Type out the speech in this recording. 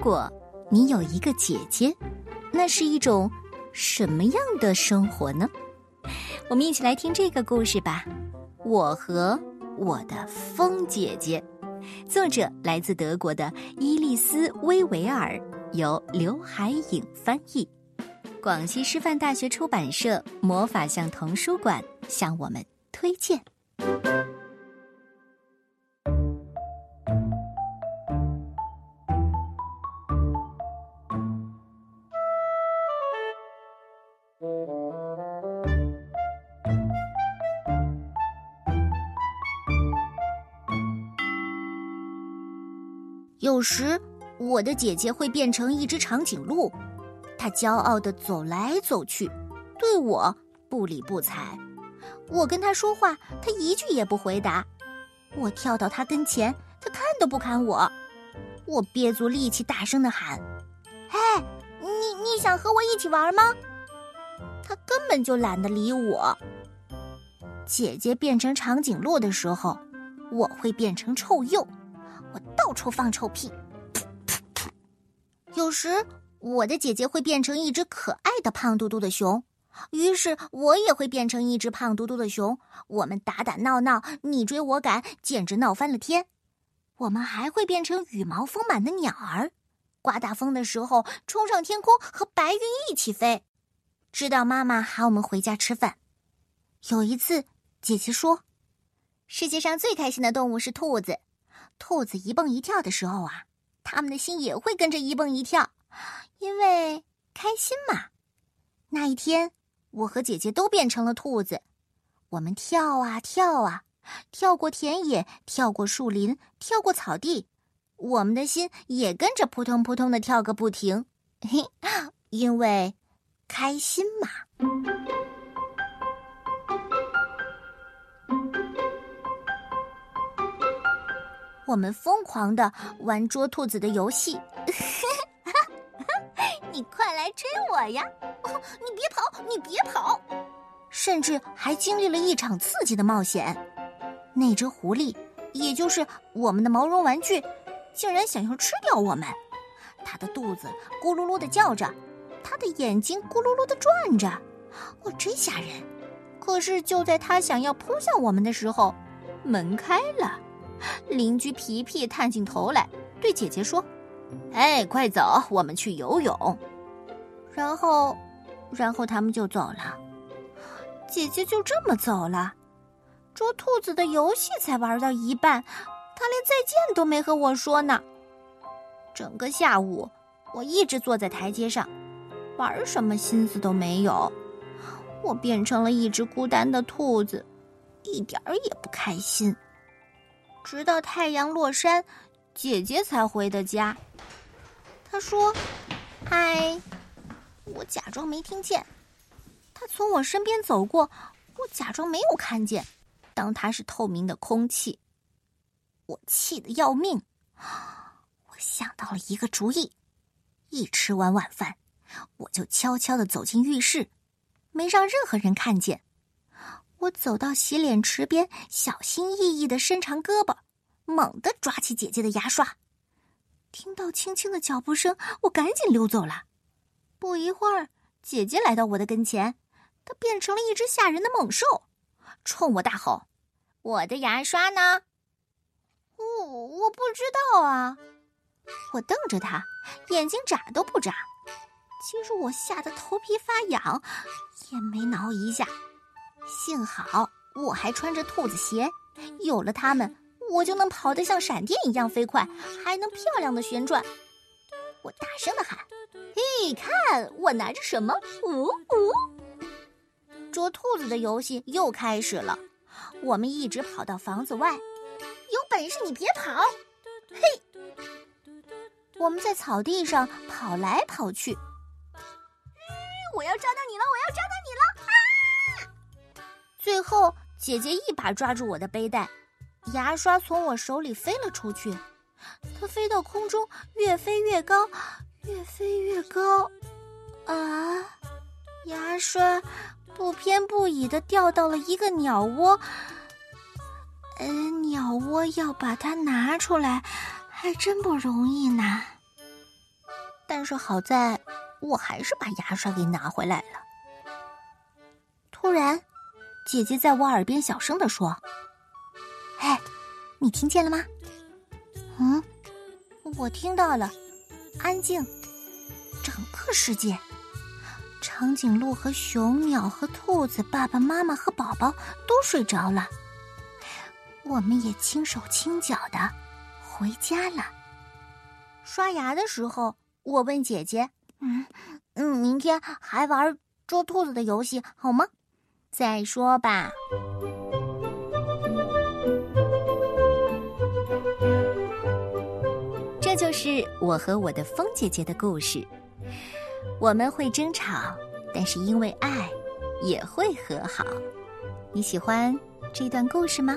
果你有一个姐姐，那是一种什么样的生活呢？我们一起来听这个故事吧。我和我的风姐姐，作者来自德国的伊丽丝·威维尔，由刘海颖翻译，广西师范大学出版社魔法象童书馆向我们推荐。有时，我的姐姐会变成一只长颈鹿，她骄傲的走来走去，对我不理不睬。我跟她说话，她一句也不回答。我跳到她跟前，她看都不看我。我憋足力气，大声的喊：“嘿，你你想和我一起玩吗？”她根本就懒得理我。姐姐变成长颈鹿的时候，我会变成臭鼬。我到处放臭屁，有时我的姐姐会变成一只可爱的胖嘟嘟的熊，于是我也会变成一只胖嘟嘟的熊。我们打打闹闹，你追我赶，简直闹翻了天。我们还会变成羽毛丰满的鸟儿，刮大风的时候冲上天空，和白云一起飞，直到妈妈喊我们回家吃饭。有一次，姐姐说：“世界上最开心的动物是兔子。”兔子一蹦一跳的时候啊，他们的心也会跟着一蹦一跳，因为开心嘛。那一天，我和姐姐都变成了兔子，我们跳啊跳啊，跳过田野，跳过树林，跳过草地，我们的心也跟着扑通扑通的跳个不停，嘿，因为开心嘛。我们疯狂的玩捉兔子的游戏，你快来追我呀！你别跑，你别跑！甚至还经历了一场刺激的冒险。那只狐狸，也就是我们的毛绒玩具，竟然想要吃掉我们。它的肚子咕噜噜的叫着，它的眼睛咕噜噜的转着，哦，真吓人！可是就在它想要扑向我们的时候，门开了。邻居皮皮探进头来，对姐姐说：“哎，快走，我们去游泳。”然后，然后他们就走了。姐姐就这么走了。捉兔子的游戏才玩到一半，她连再见都没和我说呢。整个下午，我一直坐在台阶上，玩什么心思都没有。我变成了一只孤单的兔子，一点儿也不开心。直到太阳落山，姐姐才回的家。她说：“嗨。”我假装没听见。她从我身边走过，我假装没有看见。当她是透明的空气，我气得要命。我想到了一个主意：一吃完晚饭，我就悄悄的走进浴室，没让任何人看见。我走到洗脸池边，小心翼翼的伸长胳膊，猛地抓起姐姐的牙刷。听到轻轻的脚步声，我赶紧溜走了。不一会儿，姐姐来到我的跟前，她变成了一只吓人的猛兽，冲我大吼：“我的牙刷呢？”“我我不知道啊。”我瞪着她，眼睛眨都不眨。其实我吓得头皮发痒，也没挠一下。幸好我还穿着兔子鞋，有了它们，我就能跑得像闪电一样飞快，还能漂亮的旋转。我大声的喊：“嘿，看我拿着什么？呜呜！”捉兔子的游戏又开始了。我们一直跑到房子外，有本事你别跑！嘿，我们在草地上跑来跑去。我要抓到你了！我要抓到！最后，姐姐一把抓住我的背带，牙刷从我手里飞了出去。它飞到空中，越飞越高，越飞越高。啊！牙刷不偏不倚的掉到了一个鸟窝。嗯，鸟窝要把它拿出来，还真不容易呢。但是好在我还是把牙刷给拿回来了。突然，姐姐在我耳边小声的说：“哎，你听见了吗？”“嗯，我听到了。”安静，整个世界，长颈鹿和熊、鸟和兔子、爸爸妈妈和宝宝都睡着了。我们也轻手轻脚的回家了。刷牙的时候，我问姐姐：“嗯嗯，明天还玩捉兔子的游戏好吗？”再说吧。这就是我和我的风姐姐的故事。我们会争吵，但是因为爱，也会和好。你喜欢这段故事吗？